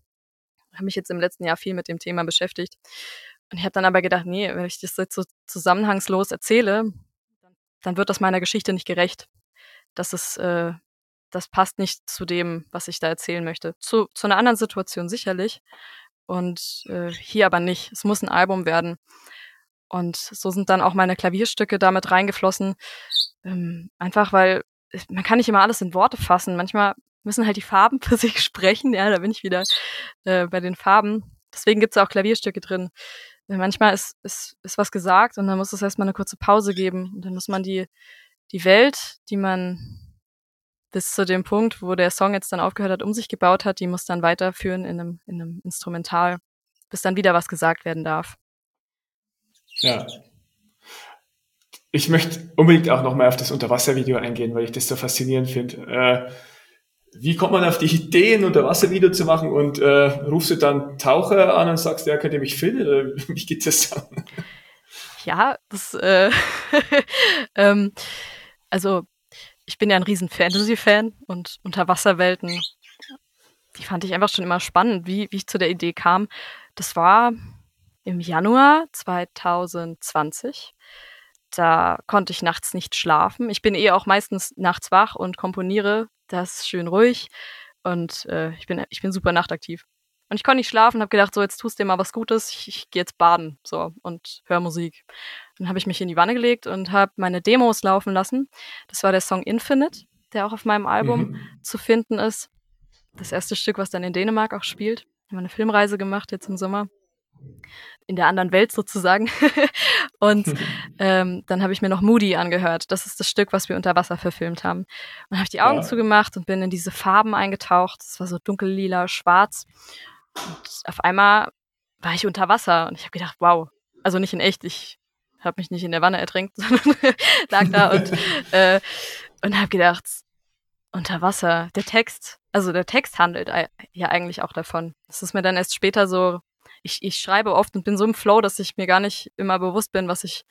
Habe mich jetzt im letzten Jahr viel mit dem Thema beschäftigt. Und ich habe dann aber gedacht, nee, wenn ich das jetzt so zusammenhangslos erzähle, dann wird das meiner Geschichte nicht gerecht. Das ist, äh, das passt nicht zu dem, was ich da erzählen möchte. Zu, zu einer anderen Situation sicherlich, und äh, hier aber nicht. Es muss ein Album werden. Und so sind dann auch meine Klavierstücke damit reingeflossen. Ähm, einfach weil man kann nicht immer alles in Worte fassen. Manchmal müssen halt die Farben für sich sprechen. Ja, da bin ich wieder äh, bei den Farben. Deswegen gibt's auch Klavierstücke drin. Manchmal ist, ist, ist was gesagt und dann muss es erstmal eine kurze Pause geben. Und dann muss man die, die Welt, die man bis zu dem Punkt, wo der Song jetzt dann aufgehört hat, um sich gebaut hat, die muss dann weiterführen in einem, in einem Instrumental, bis dann wieder was gesagt werden darf. Ja. Ich möchte unbedingt auch nochmal auf das Unterwasservideo eingehen, weil ich das so faszinierend finde. Äh, wie kommt man auf die Idee, ein Unterwasservideo zu machen und äh, rufst du dann Taucher an und sagst, der könnte mich filmen? Oder wie geht das dann? Ja, das, äh, ähm, also ich bin ja ein riesen Fantasy-Fan und Unterwasserwelten, die fand ich einfach schon immer spannend, wie, wie ich zu der Idee kam. Das war im Januar 2020. Da konnte ich nachts nicht schlafen. Ich bin eh auch meistens nachts wach und komponiere. Das ist schön ruhig und äh, ich, bin, ich bin super nachtaktiv. Und ich konnte nicht schlafen, habe gedacht, so jetzt tust du dir mal was Gutes, ich, ich gehe jetzt baden so und höre Musik. Dann habe ich mich in die Wanne gelegt und habe meine Demos laufen lassen. Das war der Song Infinite, der auch auf meinem Album mhm. zu finden ist. Das erste Stück, was dann in Dänemark auch spielt. Ich habe eine Filmreise gemacht jetzt im Sommer. In der anderen Welt sozusagen. und ähm, dann habe ich mir noch Moody angehört. Das ist das Stück, was wir unter Wasser verfilmt haben. Und dann habe ich die Augen ja. zugemacht und bin in diese Farben eingetaucht. Es war so dunkel, lila, schwarz. Und auf einmal war ich unter Wasser und ich habe gedacht, wow. Also nicht in echt, ich habe mich nicht in der Wanne ertränkt, sondern lag da und, äh, und habe gedacht, unter Wasser, der Text, also der Text handelt ja eigentlich auch davon. Das ist mir dann erst später so, ich, ich schreibe oft und bin so im Flow, dass ich mir gar nicht immer bewusst bin, was ich,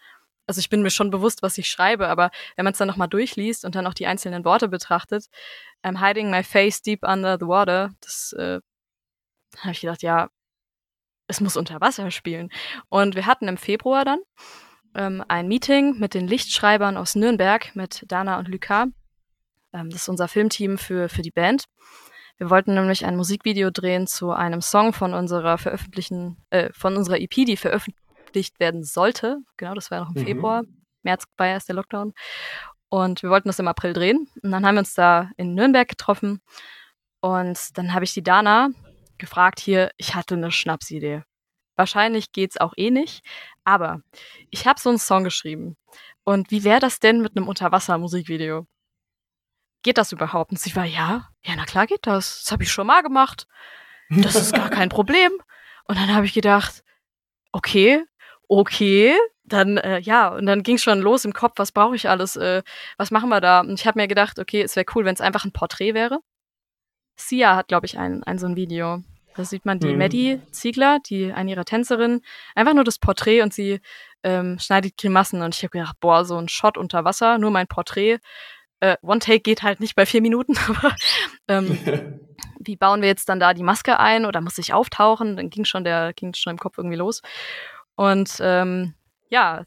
also ich bin mir schon bewusst, was ich schreibe, aber wenn man es dann nochmal durchliest und dann auch die einzelnen Worte betrachtet, I'm hiding my face deep under the water, das äh, habe ich gedacht, ja, es muss unter Wasser spielen. Und wir hatten im Februar dann ähm, ein Meeting mit den Lichtschreibern aus Nürnberg, mit Dana und Luca. Ähm, das ist unser Filmteam für, für die Band. Wir wollten nämlich ein Musikvideo drehen zu einem Song von unserer veröffentlichen, äh, von unserer EP, die veröffentlicht werden sollte. Genau, das war noch im mhm. Februar. März war erst der Lockdown. Und wir wollten das im April drehen. Und dann haben wir uns da in Nürnberg getroffen. Und dann habe ich die Dana gefragt hier, ich hatte eine Schnapsidee. Wahrscheinlich geht's auch eh nicht, aber ich habe so einen Song geschrieben. Und wie wäre das denn mit einem Unterwasser-Musikvideo? Geht das überhaupt? Und sie war, ja, ja, na klar geht das. Das habe ich schon mal gemacht. Das ist gar kein Problem. Und dann habe ich gedacht, okay, okay, dann äh, ja, und dann ging schon los im Kopf, was brauche ich alles, äh, was machen wir da? Und ich habe mir gedacht, okay, es wäre cool, wenn es einfach ein Porträt wäre. Sia hat, glaube ich, ein, ein so ein Video. Da sieht man die mhm. Maddie Ziegler, die eine ihrer Tänzerinnen, einfach nur das Porträt und sie ähm, schneidet Grimassen. Und ich habe gedacht, boah, so ein Shot unter Wasser, nur mein Porträt. Äh, One Take geht halt nicht bei vier Minuten, aber ähm, wie bauen wir jetzt dann da die Maske ein oder muss ich auftauchen? Dann ging schon der, ging schon im Kopf irgendwie los. Und ähm, ja,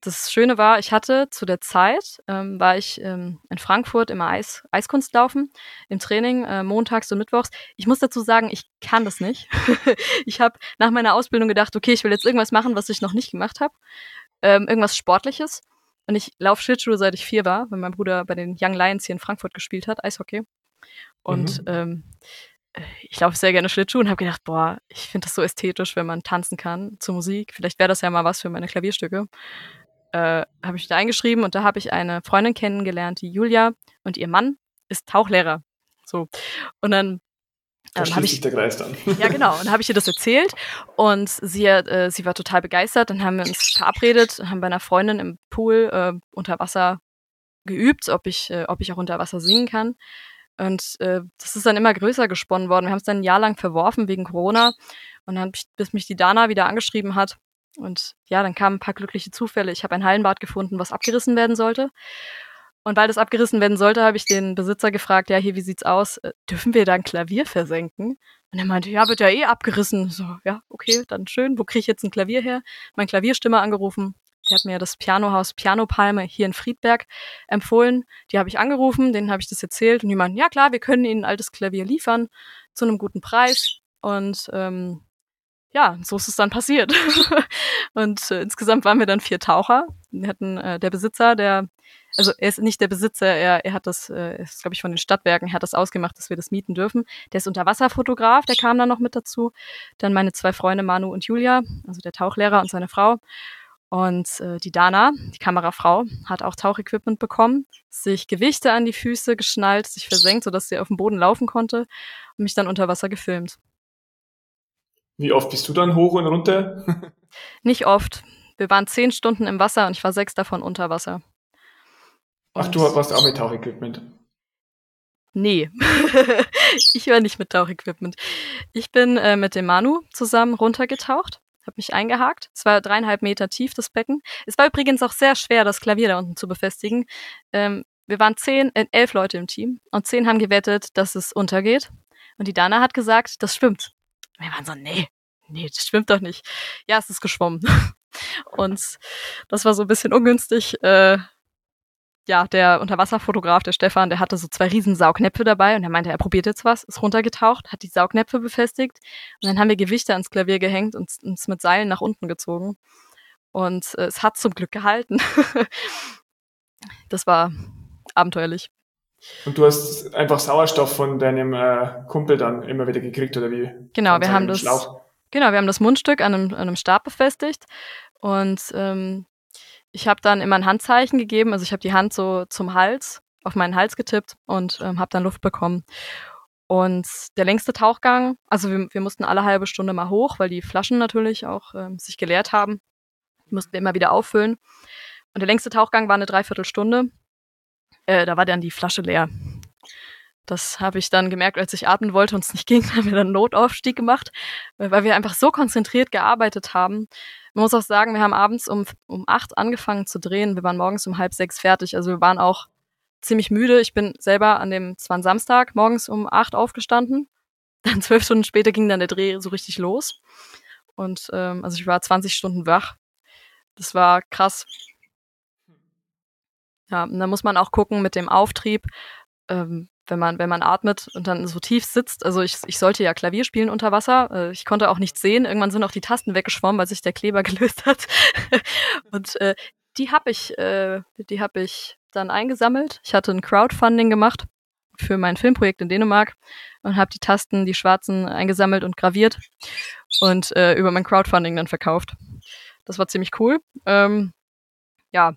das Schöne war, ich hatte zu der Zeit, ähm, war ich ähm, in Frankfurt immer Eis, Eiskunstlaufen im Training, äh, montags und mittwochs. Ich muss dazu sagen, ich kann das nicht. ich habe nach meiner Ausbildung gedacht, okay, ich will jetzt irgendwas machen, was ich noch nicht gemacht habe. Ähm, irgendwas Sportliches. Und ich laufe Schlittschuhe, seit ich vier war, weil mein Bruder bei den Young Lions hier in Frankfurt gespielt hat, Eishockey. Und mhm. ähm, ich laufe sehr gerne Schlittschuh und habe gedacht, boah, ich finde das so ästhetisch, wenn man tanzen kann zur Musik. Vielleicht wäre das ja mal was für meine Klavierstücke. Äh, habe ich da eingeschrieben und da habe ich eine Freundin kennengelernt, die Julia, und ihr Mann ist Tauchlehrer. So. Und dann ähm, habe ich der Kreis dann. Ja, genau. Und dann habe ich ihr das erzählt und sie, äh, sie war total begeistert. Dann haben wir uns verabredet, haben bei einer Freundin im Pool äh, unter Wasser geübt, ob ich, äh, ob ich auch unter Wasser singen kann. Und äh, das ist dann immer größer gesponnen worden. Wir haben es dann ein Jahr lang verworfen wegen Corona. Und dann, bis mich die Dana wieder angeschrieben hat. Und ja, dann kamen ein paar glückliche Zufälle. Ich habe ein Hallenbad gefunden, was abgerissen werden sollte. Und weil das abgerissen werden sollte, habe ich den Besitzer gefragt, ja, hier, wie sieht's aus? Äh, dürfen wir da ein Klavier versenken? Und er meinte, ja, wird ja eh abgerissen. So, ja, okay, dann schön. Wo kriege ich jetzt ein Klavier her? Mein Klavierstimmer angerufen. Der hat mir das Pianohaus Piano Palme hier in Friedberg empfohlen. Die habe ich angerufen, denen habe ich das erzählt und die meinten, ja klar, wir können Ihnen ein altes Klavier liefern zu einem guten Preis. Und ähm, ja, so ist es dann passiert. und äh, insgesamt waren wir dann vier Taucher. Wir hatten äh, der Besitzer, der, also er ist nicht der Besitzer, er, er hat das, äh, ist glaube ich von den Stadtwerken, er hat das ausgemacht, dass wir das mieten dürfen. Der ist Unterwasserfotograf, der kam dann noch mit dazu. Dann meine zwei Freunde Manu und Julia, also der Tauchlehrer und seine Frau. Und äh, die Dana, die Kamerafrau, hat auch Tauchequipment bekommen, sich Gewichte an die Füße geschnallt, sich versenkt, sodass sie auf dem Boden laufen konnte und mich dann unter Wasser gefilmt. Wie oft bist du dann hoch und runter? Nicht oft. Wir waren zehn Stunden im Wasser und ich war sechs davon unter Wasser. Ach, du warst auch mit Tauchequipment? Nee, ich war nicht mit Tauchequipment. Ich bin äh, mit dem Manu zusammen runtergetaucht habe mich eingehakt. Es war dreieinhalb Meter tief, das Becken. Es war übrigens auch sehr schwer, das Klavier da unten zu befestigen. Ähm, wir waren zehn, äh, elf Leute im Team und zehn haben gewettet, dass es untergeht. Und die Dana hat gesagt, das schwimmt. Und wir waren so, nee, nee, das schwimmt doch nicht. Ja, es ist geschwommen. und das war so ein bisschen ungünstig. Äh, ja, der Unterwasserfotograf, der Stefan, der hatte so zwei riesen Saugnäpfe dabei und er meinte, er probiert jetzt was, ist runtergetaucht, hat die Saugnäpfe befestigt und dann haben wir Gewichte ans Klavier gehängt und uns mit Seilen nach unten gezogen. Und äh, es hat zum Glück gehalten. das war abenteuerlich. Und du hast einfach Sauerstoff von deinem äh, Kumpel dann immer wieder gekriegt, oder wie? Genau, wir haben das. Schlauch. Genau, wir haben das Mundstück an einem, an einem Stab befestigt und ähm, ich habe dann immer ein Handzeichen gegeben, also ich habe die Hand so zum Hals, auf meinen Hals getippt und ähm, habe dann Luft bekommen. Und der längste Tauchgang, also wir, wir, mussten alle halbe Stunde mal hoch, weil die Flaschen natürlich auch ähm, sich geleert haben. Die mussten wir immer wieder auffüllen. Und der längste Tauchgang war eine Dreiviertelstunde. Äh, da war dann die Flasche leer. Das habe ich dann gemerkt, als ich atmen wollte und es nicht ging, haben wir dann Notaufstieg gemacht, weil wir einfach so konzentriert gearbeitet haben, man muss auch sagen, wir haben abends um, um acht angefangen zu drehen. Wir waren morgens um halb sechs fertig. Also wir waren auch ziemlich müde. Ich bin selber an dem, es war ein Samstag, morgens um acht aufgestanden. Dann zwölf Stunden später ging dann der Dreh so richtig los. Und ähm, also ich war 20 Stunden wach. Das war krass. Ja, und da muss man auch gucken mit dem Auftrieb. Ähm, wenn man, wenn man atmet und dann so tief sitzt. Also ich, ich sollte ja Klavier spielen unter Wasser. Äh, ich konnte auch nichts sehen. Irgendwann sind auch die Tasten weggeschwommen, weil sich der Kleber gelöst hat. und äh, die habe ich, äh, die ich dann eingesammelt. Ich hatte ein Crowdfunding gemacht für mein Filmprojekt in Dänemark und habe die Tasten, die schwarzen, eingesammelt und graviert und äh, über mein Crowdfunding dann verkauft. Das war ziemlich cool. Ähm, ja.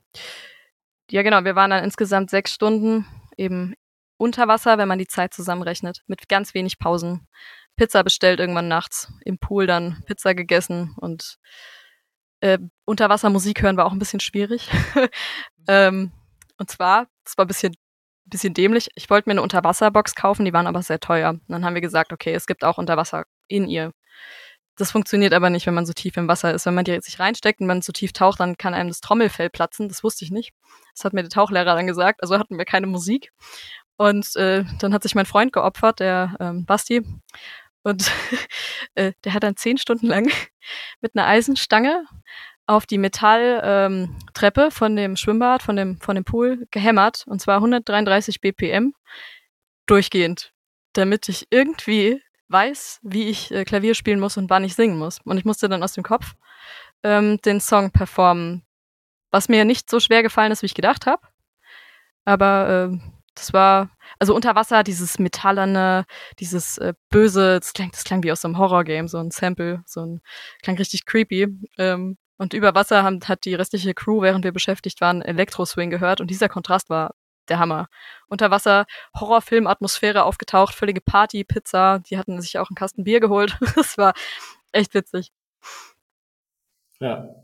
Ja, genau, wir waren dann insgesamt sechs Stunden eben unter Wasser, wenn man die Zeit zusammenrechnet, mit ganz wenig Pausen. Pizza bestellt irgendwann nachts, im Pool dann Pizza gegessen und äh, Unterwassermusik hören war auch ein bisschen schwierig. ähm, und zwar, das war ein bisschen, bisschen dämlich. Ich wollte mir eine Unterwasserbox kaufen, die waren aber sehr teuer. Und dann haben wir gesagt, okay, es gibt auch Unterwasser in ihr. Das funktioniert aber nicht, wenn man so tief im Wasser ist. Wenn man die sich reinsteckt und man so tief taucht, dann kann einem das Trommelfell platzen. Das wusste ich nicht. Das hat mir der Tauchlehrer dann gesagt. Also hatten wir keine Musik. Und äh, dann hat sich mein Freund geopfert, der ähm, Basti. Und äh, der hat dann zehn Stunden lang mit einer Eisenstange auf die Metalltreppe ähm, von dem Schwimmbad, von dem, von dem Pool gehämmert. Und zwar 133 BPM durchgehend, damit ich irgendwie weiß, wie ich äh, Klavier spielen muss und wann ich singen muss. Und ich musste dann aus dem Kopf ähm, den Song performen, was mir nicht so schwer gefallen ist, wie ich gedacht habe. Aber äh, das war, also unter Wasser, dieses metallerne, dieses äh, böse, das klang, das klang wie aus einem Horrorgame, so ein Sample, so ein, klang richtig creepy. Ähm, und über Wasser haben, hat die restliche Crew, während wir beschäftigt waren, Elektro-Swing gehört und dieser Kontrast war der Hammer. Unter Wasser, Horrorfilm-Atmosphäre aufgetaucht, völlige Party, Pizza, die hatten sich auch einen Kasten Bier geholt. das war echt witzig. Ja,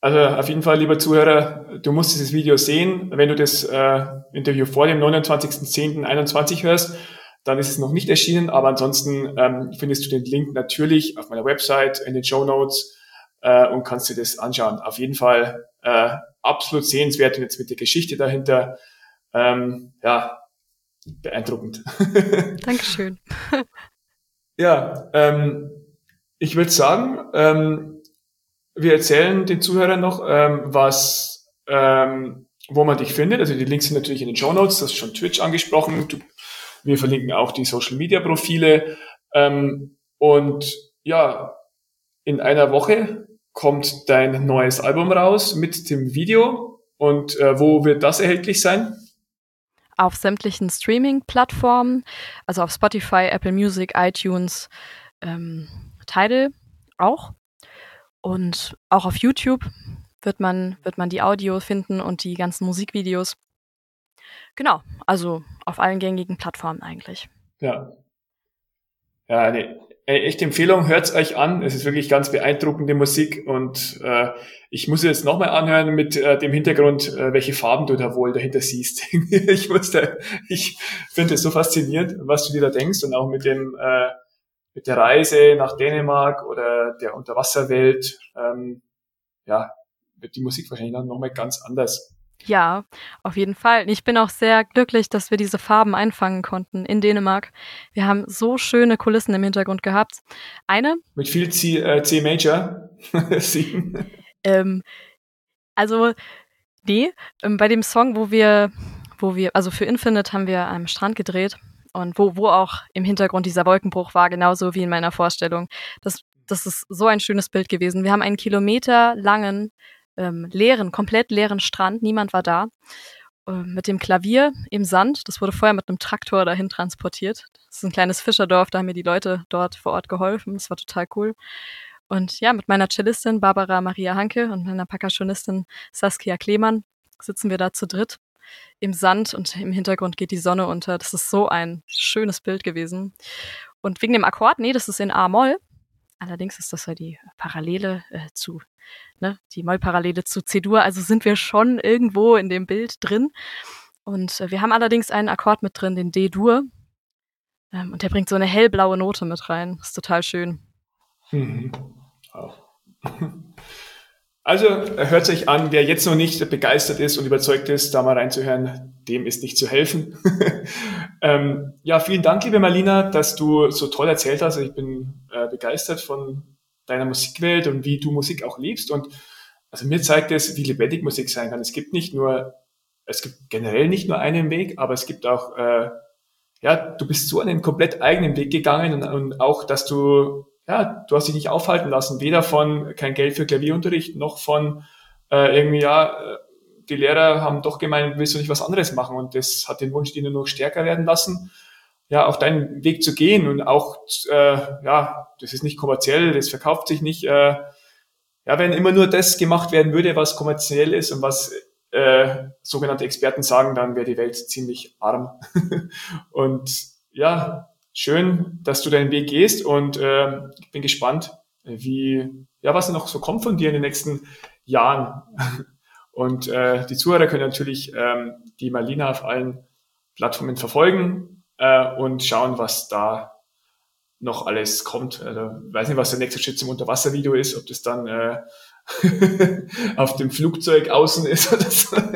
also auf jeden Fall, lieber Zuhörer, du musst dieses Video sehen. Wenn du das äh, Interview vor dem 29.10.21 hörst, dann ist es noch nicht erschienen, aber ansonsten ähm, findest du den Link natürlich auf meiner Website in den Show Notes äh, und kannst dir das anschauen. Auf jeden Fall äh, absolut sehenswert und jetzt mit der Geschichte dahinter, ähm, ja, beeindruckend. Dankeschön. ja, ähm, ich würde sagen, ähm, wir erzählen den Zuhörern noch, ähm, was, ähm, wo man dich findet. Also die Links sind natürlich in den Show Notes. Das ist schon Twitch angesprochen. Du, wir verlinken auch die Social Media Profile. Ähm, und ja, in einer Woche kommt dein neues Album raus mit dem Video. Und äh, wo wird das erhältlich sein? Auf sämtlichen Streaming-Plattformen, also auf Spotify, Apple Music, iTunes, ähm, Tidal auch. Und auch auf YouTube wird man, wird man die Audio finden und die ganzen Musikvideos. Genau, also auf allen gängigen Plattformen eigentlich. Ja. Ja, eine echte Empfehlung, hört's euch an. Es ist wirklich ganz beeindruckende Musik und äh, ich muss jetzt nochmal anhören mit äh, dem Hintergrund, äh, welche Farben du da wohl dahinter siehst. ich wusste, ich finde es so faszinierend, was du dir da denkst und auch mit dem äh, mit der Reise nach Dänemark oder der Unterwasserwelt, ähm, ja, wird die Musik wahrscheinlich dann nochmal ganz anders. Ja, auf jeden Fall. Ich bin auch sehr glücklich, dass wir diese Farben einfangen konnten in Dänemark. Wir haben so schöne Kulissen im Hintergrund gehabt. Eine. Mit viel C, äh, C Major. ähm, also, nee, ähm, bei dem Song, wo wir, wo wir, also für Infinite haben wir am Strand gedreht und wo, wo auch im Hintergrund dieser Wolkenbruch war, genauso wie in meiner Vorstellung. Das, das ist so ein schönes Bild gewesen. Wir haben einen Kilometer langen, ähm, leeren, komplett leeren Strand, niemand war da, äh, mit dem Klavier im Sand. Das wurde vorher mit einem Traktor dahin transportiert. Das ist ein kleines Fischerdorf, da haben mir die Leute dort vor Ort geholfen. Das war total cool. Und ja, mit meiner Cellistin Barbara Maria Hanke und meiner Percussionistin Saskia Klemann sitzen wir da zu dritt im Sand und im Hintergrund geht die Sonne unter. Das ist so ein schönes Bild gewesen. Und wegen dem Akkord, nee, das ist in A-Moll. Allerdings ist das ja die Parallele äh, zu, ne, die Moll-Parallele zu C-Dur. Also sind wir schon irgendwo in dem Bild drin. Und äh, wir haben allerdings einen Akkord mit drin, den D-Dur. Ähm, und der bringt so eine hellblaue Note mit rein. Ist total schön. Mhm. Auch. Also hört sich an, wer jetzt noch nicht begeistert ist und überzeugt ist, da mal reinzuhören, dem ist nicht zu helfen. ähm, ja, vielen Dank, liebe Marlina, dass du so toll erzählt hast. Ich bin äh, begeistert von deiner Musikwelt und wie du Musik auch liebst. Und also mir zeigt es, wie lebendig Musik sein kann. Es gibt nicht nur, es gibt generell nicht nur einen Weg, aber es gibt auch, äh, ja, du bist so einen komplett eigenen Weg gegangen und, und auch, dass du ja, du hast dich nicht aufhalten lassen, weder von kein Geld für Klavierunterricht noch von äh, irgendwie, ja, äh, die Lehrer haben doch gemeint, willst du nicht was anderes machen? Und das hat den Wunsch, die nur noch stärker werden lassen, ja, auch deinen Weg zu gehen und auch, äh, ja, das ist nicht kommerziell, das verkauft sich nicht. Äh, ja, wenn immer nur das gemacht werden würde, was kommerziell ist und was äh, sogenannte Experten sagen, dann wäre die Welt ziemlich arm. und ja, schön, dass du deinen Weg gehst und äh, ich bin gespannt, wie, ja, was noch so kommt von dir in den nächsten Jahren. Und äh, die Zuhörer können natürlich ähm, die Marlina auf allen Plattformen verfolgen äh, und schauen, was da noch alles kommt. Also weiß nicht, was der nächste Schritt zum Unterwasservideo ist, ob das dann äh, auf dem Flugzeug außen ist oder so.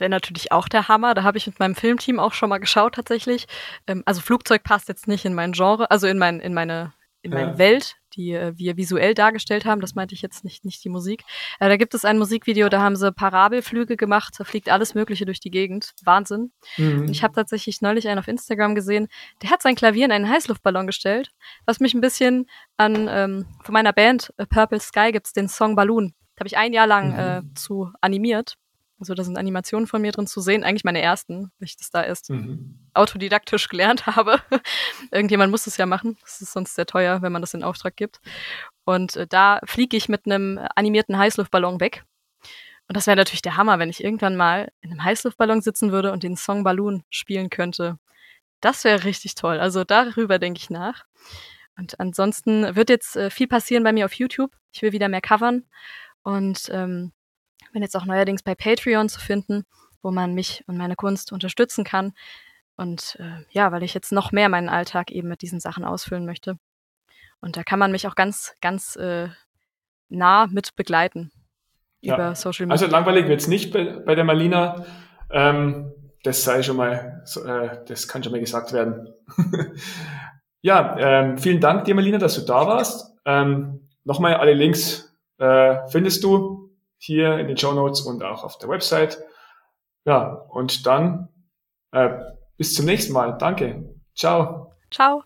Das wäre natürlich auch der Hammer. Da habe ich mit meinem Filmteam auch schon mal geschaut tatsächlich. Ähm, also Flugzeug passt jetzt nicht in mein Genre, also in, mein, in meine in meine ja. Welt, die äh, wir visuell dargestellt haben. Das meinte ich jetzt nicht, nicht die Musik. Äh, da gibt es ein Musikvideo, da haben sie Parabelflüge gemacht, da fliegt alles Mögliche durch die Gegend. Wahnsinn. Mhm. Und ich habe tatsächlich neulich einen auf Instagram gesehen, der hat sein Klavier in einen Heißluftballon gestellt, was mich ein bisschen an, ähm, von meiner Band äh, Purple Sky gibt's den Song Balloon. Da habe ich ein Jahr lang mhm. äh, zu animiert. Also da sind Animationen von mir drin zu sehen, eigentlich meine ersten, weil ich das da erst mhm. autodidaktisch gelernt habe. Irgendjemand muss es ja machen, das ist sonst sehr teuer, wenn man das in Auftrag gibt. Und äh, da fliege ich mit einem animierten Heißluftballon weg. Und das wäre natürlich der Hammer, wenn ich irgendwann mal in einem Heißluftballon sitzen würde und den Song Balloon spielen könnte. Das wäre richtig toll. Also darüber denke ich nach. Und ansonsten wird jetzt äh, viel passieren bei mir auf YouTube. Ich will wieder mehr covern. Und ähm, bin jetzt auch neuerdings bei Patreon zu finden, wo man mich und meine Kunst unterstützen kann. Und äh, ja, weil ich jetzt noch mehr meinen Alltag eben mit diesen Sachen ausfüllen möchte. Und da kann man mich auch ganz, ganz äh, nah mit begleiten ja. über Social Media. Also langweilig wird's nicht bei, bei der Malina. Ähm, das sei schon mal, äh, das kann schon mal gesagt werden. ja, ähm, vielen Dank dir, Malina, dass du da warst. Ähm, Nochmal alle Links äh, findest du hier in den Show Notes und auch auf der Website. Ja, und dann äh, bis zum nächsten Mal. Danke. Ciao. Ciao.